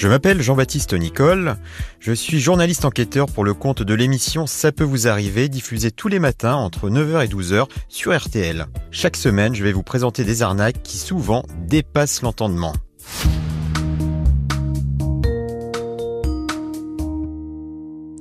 Je m'appelle Jean-Baptiste Nicole, je suis journaliste enquêteur pour le compte de l'émission Ça peut vous arriver, diffusée tous les matins entre 9h et 12h sur RTL. Chaque semaine, je vais vous présenter des arnaques qui souvent dépassent l'entendement.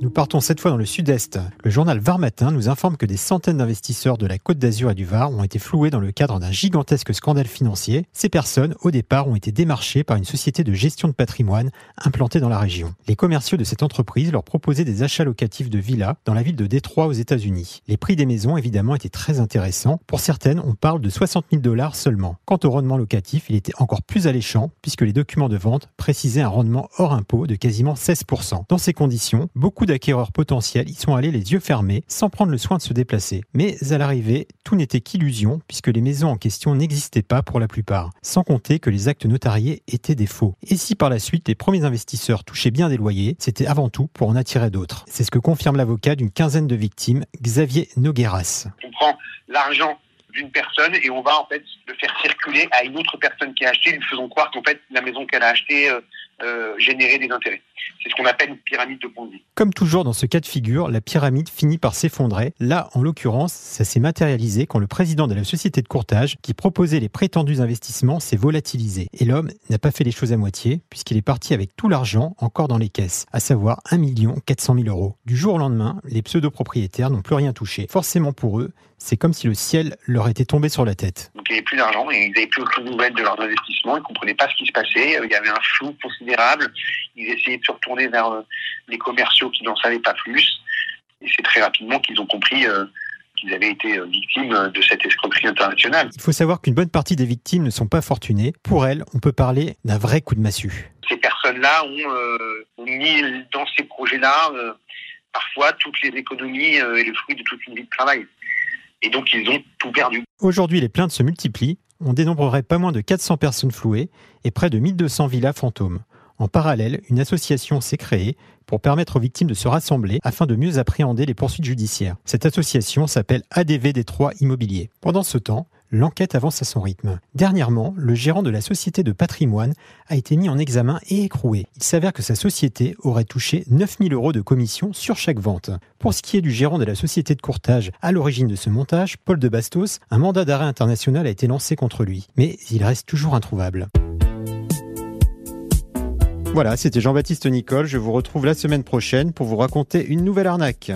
Nous partons cette fois dans le sud-est. Le journal Var Matin nous informe que des centaines d'investisseurs de la Côte d'Azur et du Var ont été floués dans le cadre d'un gigantesque scandale financier. Ces personnes, au départ, ont été démarchées par une société de gestion de patrimoine implantée dans la région. Les commerciaux de cette entreprise leur proposaient des achats locatifs de villas dans la ville de Détroit aux États-Unis. Les prix des maisons, évidemment, étaient très intéressants. Pour certaines, on parle de 60 000 dollars seulement. Quant au rendement locatif, il était encore plus alléchant puisque les documents de vente précisaient un rendement hors impôt de quasiment 16%. Dans ces conditions, beaucoup acquéreurs potentiels y sont allés les yeux fermés, sans prendre le soin de se déplacer. Mais à l'arrivée, tout n'était qu'illusion, puisque les maisons en question n'existaient pas pour la plupart, sans compter que les actes notariés étaient des faux. Et si par la suite les premiers investisseurs touchaient bien des loyers, c'était avant tout pour en attirer d'autres. C'est ce que confirme l'avocat d'une quinzaine de victimes, Xavier Nogueras. On prend l'argent d'une personne et on va en fait le faire circuler à une autre personne qui a acheté, lui faisant croire qu'en fait la maison qu'elle a achetée euh, euh, générait des intérêts. C'est ce qu'on appelle une pyramide de Ponzi. Comme toujours dans ce cas de figure, la pyramide finit par s'effondrer. Là, en l'occurrence, ça s'est matérialisé quand le président de la société de courtage, qui proposait les prétendus investissements, s'est volatilisé. Et l'homme n'a pas fait les choses à moitié, puisqu'il est parti avec tout l'argent encore dans les caisses, à savoir 1 400 000 euros. Du jour au lendemain, les pseudo-propriétaires n'ont plus rien touché. Forcément pour eux, c'est comme si le ciel leur était tombé sur la tête. Donc il n'y avait plus d'argent et ils n'avaient plus aucune nouvelle de leurs investissements, ils ne comprenaient pas ce qui se passait, il y avait un flou considérable, ils essayaient de se retourner vers euh, les commerciaux qui n'en savaient pas plus, et c'est très rapidement qu'ils ont compris euh, qu'ils avaient été euh, victimes de cette escroquerie internationale. Il faut savoir qu'une bonne partie des victimes ne sont pas fortunées. Pour elles, on peut parler d'un vrai coup de massue. Ces personnes-là ont, mis dans ces projets-là parfois toutes les économies et le fruit de toute une vie de travail. Et donc ils ont tout perdu. Aujourd'hui, les plaintes se multiplient. On dénombrerait pas moins de 400 personnes flouées et près de 1200 villas fantômes. En parallèle, une association s'est créée pour permettre aux victimes de se rassembler afin de mieux appréhender les poursuites judiciaires. Cette association s'appelle ADV Détroit Immobilier. Pendant ce temps, l'enquête avance à son rythme. Dernièrement, le gérant de la société de patrimoine a été mis en examen et écroué. Il s'avère que sa société aurait touché 9000 euros de commission sur chaque vente. Pour ce qui est du gérant de la société de courtage à l'origine de ce montage, Paul de Bastos, un mandat d'arrêt international a été lancé contre lui. Mais il reste toujours introuvable. Voilà, c'était Jean-Baptiste Nicole. Je vous retrouve la semaine prochaine pour vous raconter une nouvelle arnaque.